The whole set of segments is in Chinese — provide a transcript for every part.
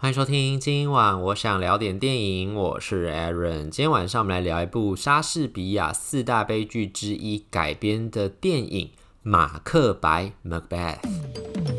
欢迎收听，今晚我想聊点电影，我是 Aaron。今天晚上我们来聊一部莎士比亚四大悲剧之一改编的电影《马克白》（Macbeth）。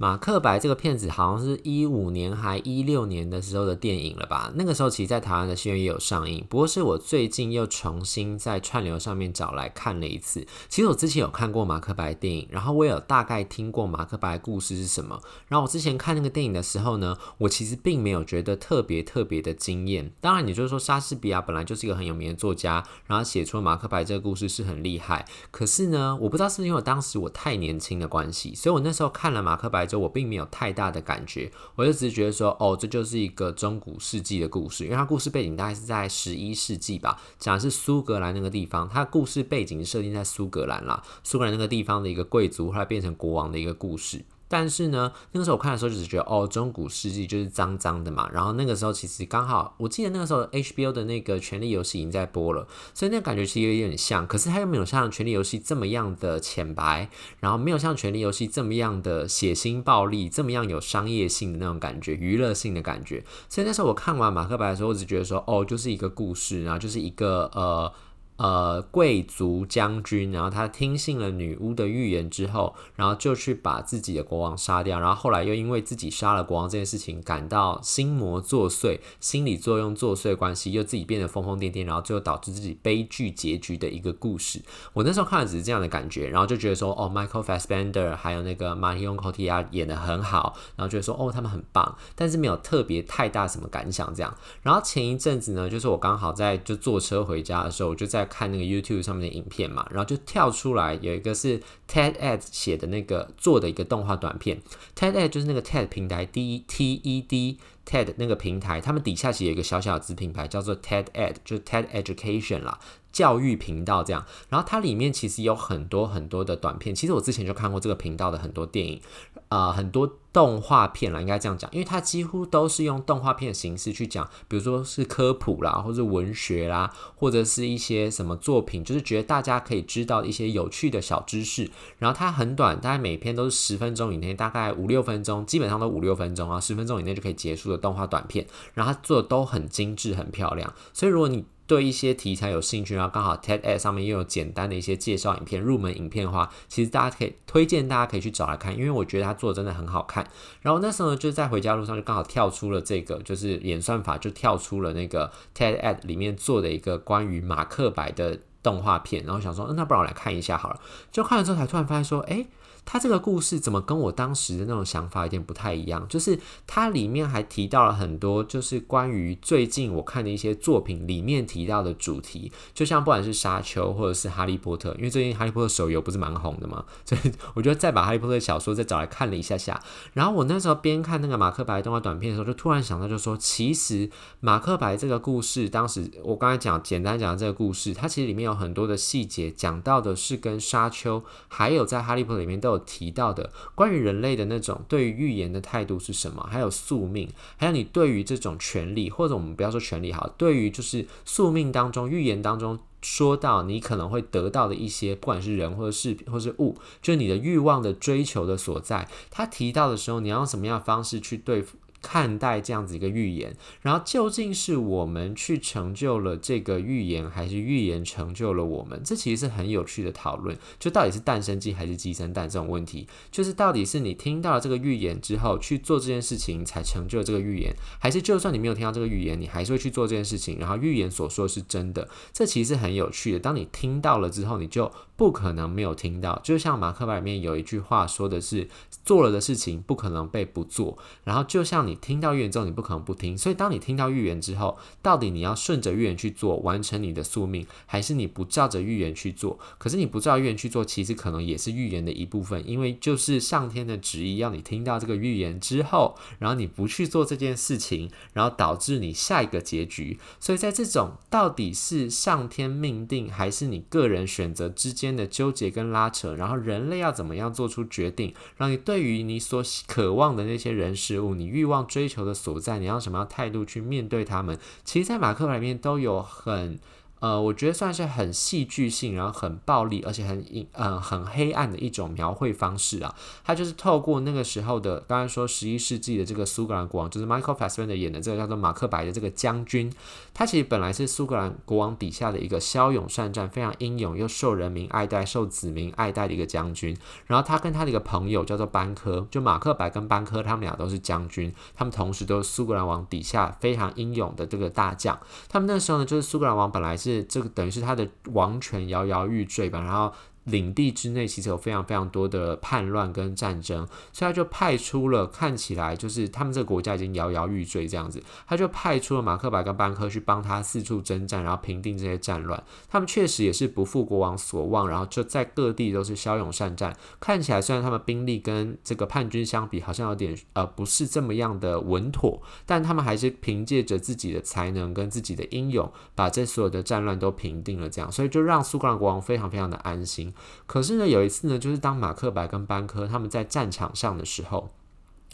马克白这个片子好像是一五年还一六年的时候的电影了吧？那个时候其实在台湾的戏院也有上映，不过是我最近又重新在串流上面找来看了一次。其实我之前有看过马克白电影，然后我也有大概听过马克白故事是什么。然后我之前看那个电影的时候呢，我其实并没有觉得特别特别的惊艳。当然，你就是说莎士比亚本来就是一个很有名的作家，然后写出了马克白这个故事是很厉害。可是呢，我不知道是因为当时我太年轻的关系，所以我那时候看了马克白。就我并没有太大的感觉，我就只是觉得说，哦，这就是一个中古世纪的故事，因为它故事背景大概是在十一世纪吧，讲的是苏格兰那个地方，它故事背景设定在苏格兰啦，苏格兰那个地方的一个贵族后来变成国王的一个故事。但是呢，那个时候我看的时候，就只觉得哦，中古世纪就是脏脏的嘛。然后那个时候其实刚好，我记得那个时候 HBO 的那个《权力游戏》已经在播了，所以那感觉其实有点像。可是它又没有像《权力游戏》这么样的浅白，然后没有像《权力游戏》这么样的血腥暴力，这么样有商业性的那种感觉，娱乐性的感觉。所以那时候我看完《马克白》的时候，我只觉得说，哦，就是一个故事，然后就是一个呃。呃，贵族将军，然后他听信了女巫的预言之后，然后就去把自己的国王杀掉，然后后来又因为自己杀了国王这件事情感到心魔作祟，心理作用作祟关系，又自己变得疯疯癫癫，然后最后导致自己悲剧结局的一个故事。我那时候看的只是这样的感觉，然后就觉得说，哦，Michael Fassbender 还有那个 Marion c o t i l l a 演的很好，然后觉得说，哦，他们很棒，但是没有特别太大什么感想这样。然后前一阵子呢，就是我刚好在就坐车回家的时候，我就在。看那个 YouTube 上面的影片嘛，然后就跳出来有一个是 TED 写的那个做的一个动画短片，TED 就是那个 TED 平台 D T E D TED 那个平台，他们底下其实有一个小小子品牌叫做 TED Ed，就是 TED Education 啦。教育频道这样，然后它里面其实有很多很多的短片。其实我之前就看过这个频道的很多电影，啊、呃，很多动画片啦，应该这样讲，因为它几乎都是用动画片的形式去讲，比如说是科普啦，或者文学啦，或者是一些什么作品，就是觉得大家可以知道一些有趣的小知识。然后它很短，大概每篇都是十分钟以内，大概五六分钟，基本上都五六分钟啊，十分钟以内就可以结束的动画短片。然后它做的都很精致、很漂亮，所以如果你对一些题材有兴趣，然后刚好 TEDx 上面又有简单的一些介绍影片、入门影片的话，其实大家可以推荐大家可以去找来看，因为我觉得他做的真的很好看。然后那时候呢，就在回家路上就刚好跳出了这个，就是演算法就跳出了那个 TEDx 里面做的一个关于马克白的动画片，然后想说，嗯，那不然我来看一下好了。就看了之后才突然发现说，诶。他这个故事怎么跟我当时的那种想法有点不太一样？就是它里面还提到了很多，就是关于最近我看的一些作品里面提到的主题，就像不管是沙丘或者是哈利波特，因为最近哈利波特手游不是蛮红的嘛，所以我觉得再把哈利波特小说再找来看了一下下。然后我那时候边看那个马克白动画短片的时候，就突然想到，就说其实马克白这个故事，当时我刚才讲简单讲的这个故事，它其实里面有很多的细节，讲到的是跟沙丘还有在哈利波特里面都有。提到的关于人类的那种对于预言的态度是什么？还有宿命，还有你对于这种权利，或者我们不要说权利好，对于就是宿命当中预言当中说到你可能会得到的一些，不管是人或者是或是物，就是你的欲望的追求的所在。他提到的时候，你要用什么样的方式去对付？看待这样子一个预言，然后究竟是我们去成就了这个预言，还是预言成就了我们？这其实是很有趣的讨论。就到底是诞生鸡还是鸡生蛋这种问题，就是到底是你听到了这个预言之后去做这件事情才成就这个预言，还是就算你没有听到这个预言，你还是会去做这件事情，然后预言所说是真的？这其实是很有趣的。当你听到了之后，你就不可能没有听到。就像马克白里面有一句话说的是：做了的事情不可能被不做。然后就像你听到预言之后，你不可能不听。所以，当你听到预言之后，到底你要顺着预言去做，完成你的宿命，还是你不照着预言去做？可是你不照预言去做，其实可能也是预言的一部分，因为就是上天的旨意，要你听到这个预言之后，然后你不去做这件事情，然后导致你下一个结局。所以在这种到底是上天命定，还是你个人选择之间的纠结跟拉扯，然后人类要怎么样做出决定，让你对于你所渴望的那些人事物，你欲望追求的所在，你要什么样态度去面对他们？其实，在马克里面都有很呃，我觉得算是很戏剧性，然后很暴力，而且很阴呃很黑暗的一种描绘方式啊。他就是透过那个时候的，刚才说十一世纪的这个苏格兰国王，就是 Michael Fassbender 演的这个叫做马克白的这个将军，他其实本来是苏格兰国王底下的一个骁勇善战、非常英勇又受人民爱戴、受子民爱戴的一个将军。然后他跟他的一个朋友叫做班科，就马克白跟班科，他们俩都是将军，他们同时都是苏格兰王底下非常英勇的这个大将。他们那时候呢，就是苏格兰王本来是。是这个等于是他的王权摇摇欲坠吧，然后。领地之内其实有非常非常多的叛乱跟战争，所以他就派出了看起来就是他们这个国家已经摇摇欲坠这样子，他就派出了马克白跟班科去帮他四处征战，然后平定这些战乱。他们确实也是不负国王所望，然后就在各地都是骁勇善战。看起来虽然他们兵力跟这个叛军相比好像有点呃不是这么样的稳妥，但他们还是凭借着自己的才能跟自己的英勇，把这所有的战乱都平定了。这样，所以就让苏格兰国王非常非常的安心。可是呢，有一次呢，就是当马克白跟班科他们在战场上的时候。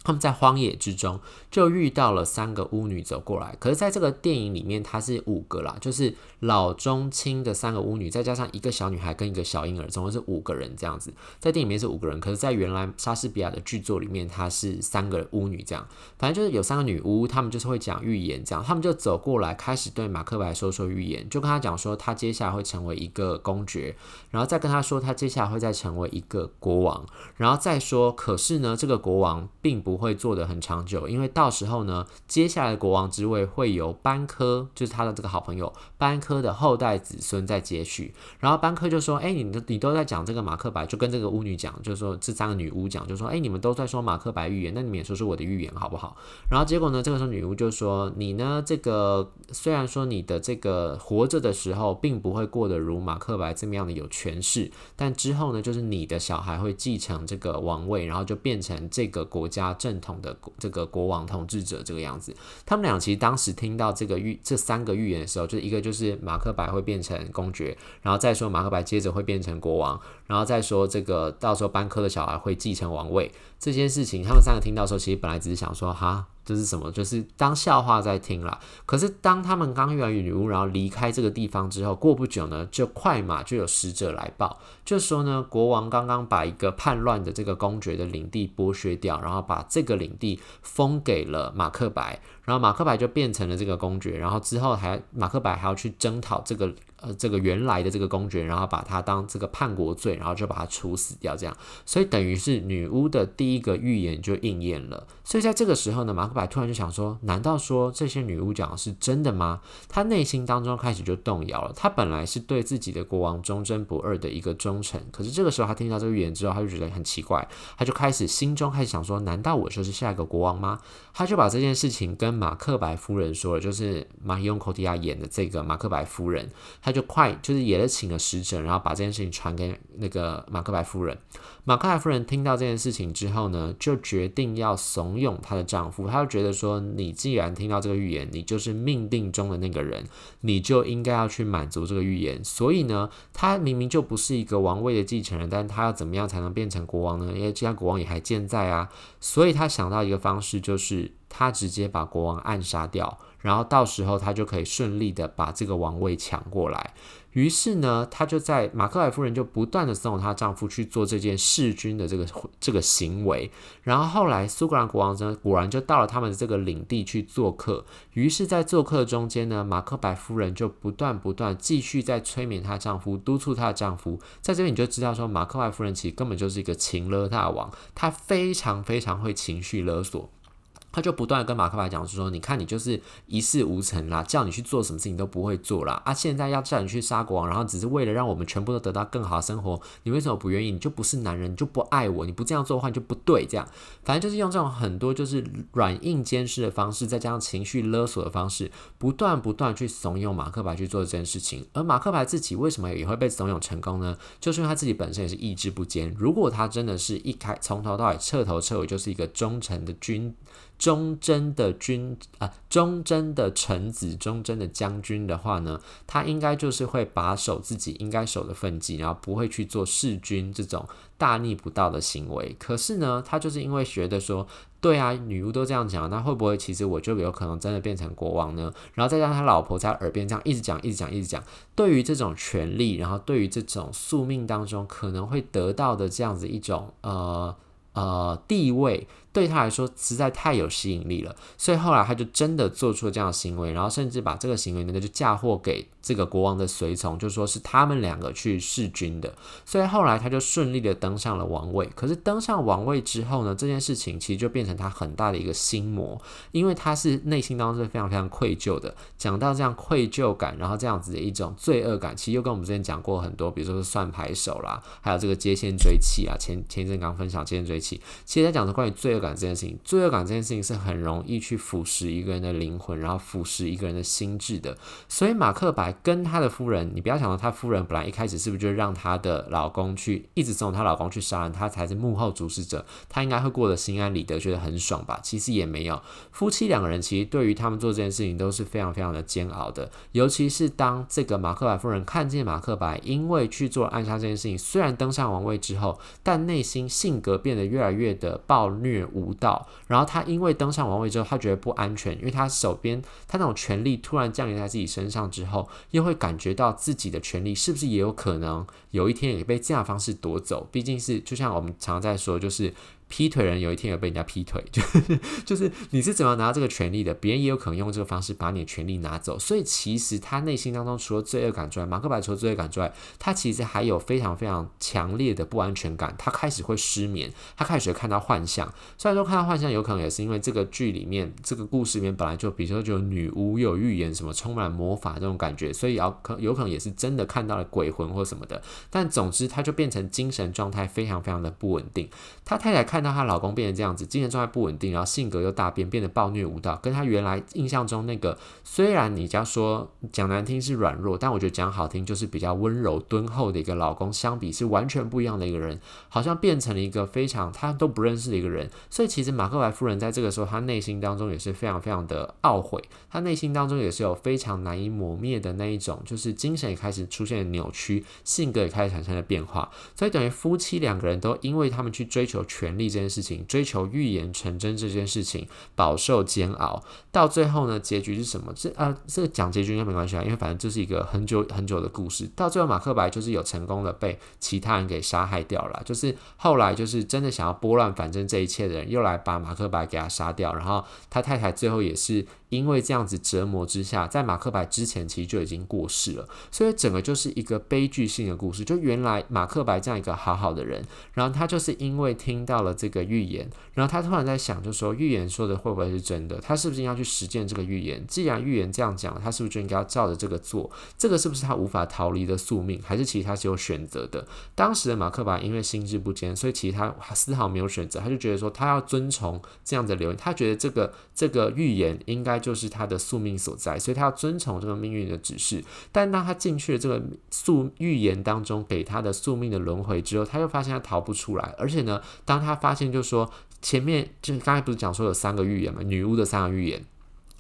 他们在荒野之中就遇到了三个巫女走过来，可是在这个电影里面，它是五个啦，就是老中青的三个巫女，再加上一个小女孩跟一个小婴儿，总共是五个人这样子。在电影里面是五个人，可是，在原来莎士比亚的剧作里面，它是三个巫女这样。反正就是有三个女巫，她们就是会讲预言这样，她们就走过来，开始对马克白说说预言，就跟他讲说他接下来会成为一个公爵，然后再跟他说他接下来会再成为一个国王，然后再说，可是呢，这个国王并不。不会做得很长久，因为到时候呢，接下来国王之位会由班科，就是他的这个好朋友班科的后代子孙在接续。然后班科就说：“哎，你都你都在讲这个马克白，就跟这个巫女讲，就是说这三个女巫讲，就说：哎，你们都在说马克白预言，那你们也说说我的预言好不好？”然后结果呢，这个时候女巫就说：“你呢，这个虽然说你的这个活着的时候并不会过得如马克白这么样的有权势，但之后呢，就是你的小孩会继承这个王位，然后就变成这个国家。”正统的这个国王统治者这个样子，他们俩其实当时听到这个预这三个预言的时候，就一个就是马克白会变成公爵，然后再说马克白接着会变成国王，然后再说这个到时候班科的小孩会继承王位这件事情，他们三个听到时候，其实本来只是想说哈。这是什么？就是当笑话在听了。可是当他们刚遇完女巫，然后离开这个地方之后，过不久呢，就快马就有使者来报，就说呢，国王刚刚把一个叛乱的这个公爵的领地剥削掉，然后把这个领地封给了马克白，然后马克白就变成了这个公爵，然后之后还马克白还要去征讨这个。呃，这个原来的这个公爵，然后把他当这个叛国罪，然后就把他处死掉，这样，所以等于是女巫的第一个预言就应验了。所以在这个时候呢，马克白突然就想说，难道说这些女巫讲的是真的吗？他内心当中开始就动摇了。他本来是对自己的国王忠贞不二的一个忠臣，可是这个时候他听到这个预言之后，他就觉得很奇怪，他就开始心中开始想说，难道我就是下一个国王吗？他就把这件事情跟马克白夫人说了，就是马希雍·柯蒂亚演的这个马克白夫人，他。就快，就是也是请了使者，然后把这件事情传给那个马克白夫人。马克白夫人听到这件事情之后呢，就决定要怂恿她的丈夫。她就觉得说，你既然听到这个预言，你就是命定中的那个人，你就应该要去满足这个预言。所以呢，他明明就不是一个王位的继承人，但他要怎么样才能变成国王呢？因为这样国王也还健在啊。所以他想到一个方式，就是他直接把国王暗杀掉。然后到时候他就可以顺利的把这个王位抢过来。于是呢，他就在马克白夫人就不断的怂恿她丈夫去做这件弑君的这个这个行为。然后后来苏格兰国王呢，果然就到了他们的这个领地去做客。于是，在做客中间呢，马克白夫人就不断不断继续在催眠她丈夫，督促她的丈夫。在这边你就知道说，马克白夫人其实根本就是一个情勒大王，她非常非常会情绪勒索。他就不断的跟马克白讲说：“你看你就是一事无成啦，叫你去做什么事情都不会做啦。啊！现在要叫你去杀国王，然后只是为了让我们全部都得到更好的生活，你为什么不愿意？你就不是男人，你就不爱我，你不这样做的话你就不对。这样，反正就是用这种很多就是软硬兼施的方式，再加上情绪勒索的方式，不断不断去怂恿马克白去做这件事情。而马克白自己为什么也会被怂恿成功呢？就是因为他自己本身也是意志不坚。如果他真的是一开从头到尾彻头彻尾就是一个忠诚的君。”忠贞的君啊，忠贞的臣子，忠贞的将军的话呢，他应该就是会把守自己应该守的分际，然后不会去做弑君这种大逆不道的行为。可是呢，他就是因为觉得说。对啊，女巫都这样讲，那会不会其实我就有可能真的变成国王呢？然后再让他老婆在耳边这样一直讲，一直讲，一直讲。对于这种权利，然后对于这种宿命当中可能会得到的这样子一种呃呃地位。对他来说实在太有吸引力了，所以后来他就真的做出了这样的行为，然后甚至把这个行为呢就嫁祸给这个国王的随从，就说是他们两个去弑君的。所以后来他就顺利的登上了王位。可是登上王位之后呢，这件事情其实就变成他很大的一个心魔，因为他是内心当中是非常非常愧疚的。讲到这样愧疚感，然后这样子的一种罪恶感，其实又跟我们之前讲过很多，比如说是算牌手啦，还有这个接线追妻啊，前前一阵刚分享接线追妻，其实在讲的关于罪恶感这件事情，罪恶感这件事情是很容易去腐蚀一个人的灵魂，然后腐蚀一个人的心智的。所以马克白跟他的夫人，你不要想到他夫人本来一开始是不是就让他的老公去一直怂恿他老公去杀人，他才是幕后主使者，他应该会过得心安理得，觉得很爽吧？其实也没有，夫妻两个人其实对于他们做这件事情都是非常非常的煎熬的。尤其是当这个马克白夫人看见马克白因为去做暗杀这件事情，虽然登上王位之后，但内心性格变得越来越的暴虐无道。然后他因为登上王位之后，他觉得不安全，因为他手边他那种权力突然降临在自己身上之后，又会感觉到自己的权力是不是也有可能有一天也被这样的方式夺走？毕竟是就像我们常在说，就是。劈腿人有一天也被人家劈腿，就是就是你是怎么拿到这个权利的？别人也有可能用这个方式把你的权利拿走。所以其实他内心当中除了罪恶感之外，马克白除了罪恶感之外，他其实还有非常非常强烈的不安全感。他开始会失眠，他开始会看到幻象。虽然说看到幻象有可能也是因为这个剧里面这个故事里面本来就比如说就有女巫有预言什么充满魔法这种感觉，所以要可有可能也是真的看到了鬼魂或什么的。但总之他就变成精神状态非常非常的不稳定。他太太看。看到她老公变成这样子，精神状态不稳定，然后性格又大变，变得暴虐无道，跟她原来印象中那个，虽然你家说讲难听是软弱，但我觉得讲好听就是比较温柔敦厚的一个老公，相比是完全不一样的一个人，好像变成了一个非常他都不认识的一个人。所以其实马克白夫人在这个时候，她内心当中也是非常非常的懊悔，她内心当中也是有非常难以磨灭的那一种，就是精神也开始出现扭曲，性格也开始产生了变化。所以等于夫妻两个人都因为他们去追求权力。这件事情，追求预言成真这件事情，饱受煎熬，到最后呢，结局是什么？这啊，这个讲结局应该没关系啊，因为反正这是一个很久很久的故事。到最后，马克白就是有成功的被其他人给杀害掉了，就是后来就是真的想要拨乱反正这一切的人，又来把马克白给他杀掉，然后他太太最后也是。因为这样子折磨之下，在马克白之前其实就已经过世了，所以整个就是一个悲剧性的故事。就原来马克白这样一个好好的人，然后他就是因为听到了这个预言，然后他突然在想，就说预言说的会不会是真的？他是不是应该去实践这个预言？既然预言这样讲，他是不是就应该要照着这个做？这个是不是他无法逃离的宿命？还是其他是有选择的？当时的马克白因为心智不坚，所以其实他丝毫没有选择，他就觉得说他要遵从这样的流言，他觉得这个这个预言应该。就是他的宿命所在，所以他要遵从这个命运的指示。但当他进去了这个宿预言当中给他的宿命的轮回之后，他又发现他逃不出来。而且呢，当他发现就是说前面就是刚才不是讲说有三个预言嘛，女巫的三个预言，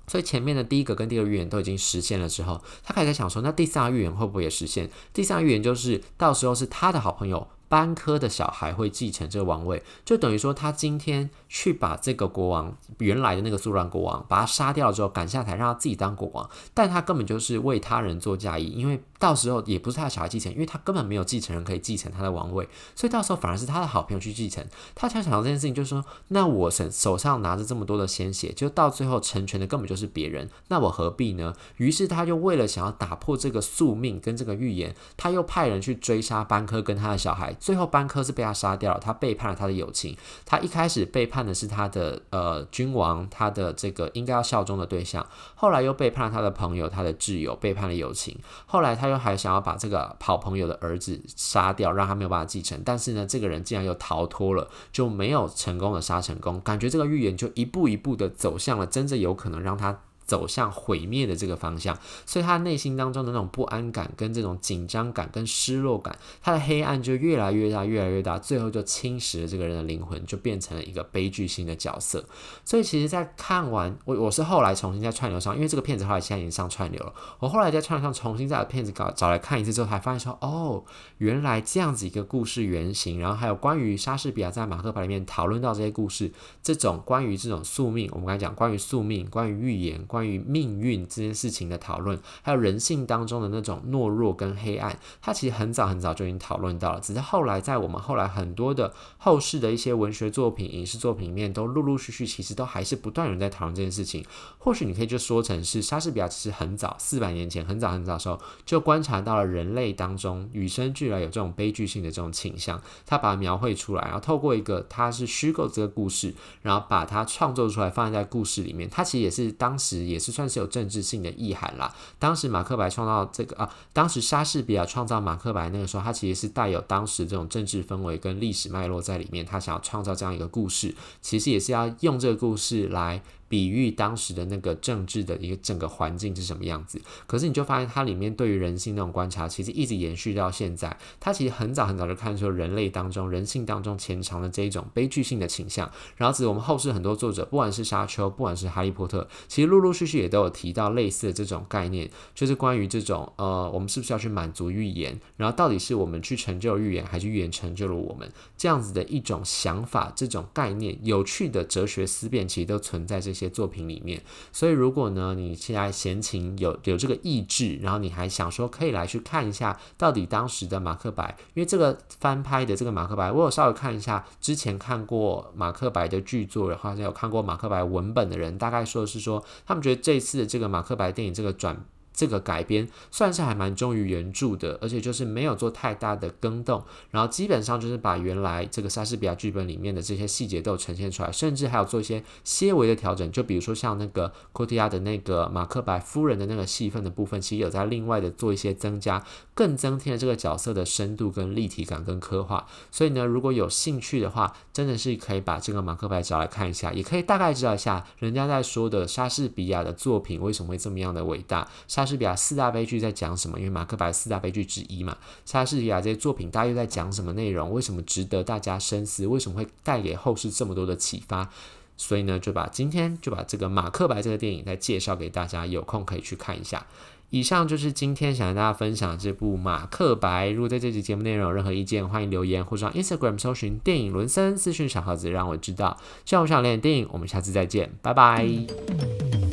所以前面的第一个跟第二个预言都已经实现了之后，他开始在想说，那第三个预言会不会也实现？第三个预言就是到时候是他的好朋友。班科的小孩会继承这个王位，就等于说他今天去把这个国王原来的那个苏兰国王把他杀掉了之后赶下台，让他自己当国王，但他根本就是为他人做嫁衣，因为到时候也不是他的小孩继承，因为他根本没有继承人可以继承他的王位，所以到时候反而是他的好朋友去继承。他才想到这件事情，就是说，那我手手上拿着这么多的鲜血，就到最后成全的根本就是别人，那我何必呢？于是他就为了想要打破这个宿命跟这个预言，他又派人去追杀班科跟他的小孩。最后班科是被他杀掉了，他背叛了他的友情。他一开始背叛的是他的呃君王，他的这个应该要效忠的对象。后来又背叛了他的朋友，他的挚友，背叛了友情。后来他又还想要把这个好朋友的儿子杀掉，让他没有办法继承。但是呢，这个人竟然又逃脱了，就没有成功的杀成功。感觉这个预言就一步一步的走向了真正有可能让他。走向毁灭的这个方向，所以他内心当中的那种不安感、跟这种紧张感、跟失落感，他的黑暗就越来越大、越来越大，最后就侵蚀了这个人的灵魂，就变成了一个悲剧性的角色。所以其实，在看完我，我是后来重新在串流上，因为这个片子后来现在已经上串流了，我后来在串流上重新再把片子搞找来看一次之后，才发现说，哦，原来这样子一个故事原型，然后还有关于莎士比亚在马克白里面讨论到这些故事，这种关于这种宿命，我们刚才讲关于宿命、关于预言。关于命运这件事情的讨论，还有人性当中的那种懦弱跟黑暗，他其实很早很早就已经讨论到了。只是后来在我们后来很多的后世的一些文学作品、影视作品里面，都陆陆续续其实都还是不断有人在讨论这件事情。或许你可以就说成是莎士比亚其实很早四百年前很早很早时候就观察到了人类当中与生俱来有这种悲剧性的这种倾向，他把它描绘出来，然后透过一个他是虚构这个故事，然后把它创作出来放在故事里面。他其实也是当时。也是算是有政治性的意涵啦。当时马克白创造这个啊，当时莎士比亚创造马克白那个时候，他其实是带有当时这种政治氛围跟历史脉络在里面，他想要创造这样一个故事，其实也是要用这个故事来。比喻当时的那个政治的一个整个环境是什么样子，可是你就发现它里面对于人性那种观察，其实一直延续到现在。它其实很早很早就看出人类当中、人性当中潜藏的这一种悲剧性的倾向。然后，指我们后世很多作者，不管是沙丘，不管是哈利波特，其实陆陆续续也都有提到类似的这种概念，就是关于这种呃，我们是不是要去满足预言？然后，到底是我们去成就预言，还是预言成就了我们？这样子的一种想法、这种概念、有趣的哲学思辨，其实都存在这些。作品里面，所以如果呢，你现在闲情有有这个意志，然后你还想说可以来去看一下，到底当时的马克白，因为这个翻拍的这个马克白，我有稍微看一下，之前看过马克白的剧作，然后有看过马克白文本的人，大概说的是说，他们觉得这次的这个马克白电影这个转。这个改编算是还蛮忠于原著的，而且就是没有做太大的更动，然后基本上就是把原来这个莎士比亚剧本里面的这些细节都呈现出来，甚至还有做一些些微的调整，就比如说像那个科提亚的那个马克白夫人的那个戏份的部分，其实有在另外的做一些增加，更增添了这个角色的深度跟立体感跟刻画。所以呢，如果有兴趣的话，真的是可以把这个马克白找来看一下，也可以大概知道一下人家在说的莎士比亚的作品为什么会这么样的伟大。莎莎士比亚四大悲剧在讲什么？因为马克白四大悲剧之一嘛，莎士比亚这些作品大约在讲什么内容？为什么值得大家深思？为什么会带给后世这么多的启发？所以呢，就把今天就把这个马克白这个电影再介绍给大家，有空可以去看一下。以上就是今天想跟大家分享这部《马克白》。如果对这集节目内容有任何意见，欢迎留言或上 Instagram 搜寻电影伦森私讯小盒子，让我知道。希望我想聊电影，我们下次再见，拜拜。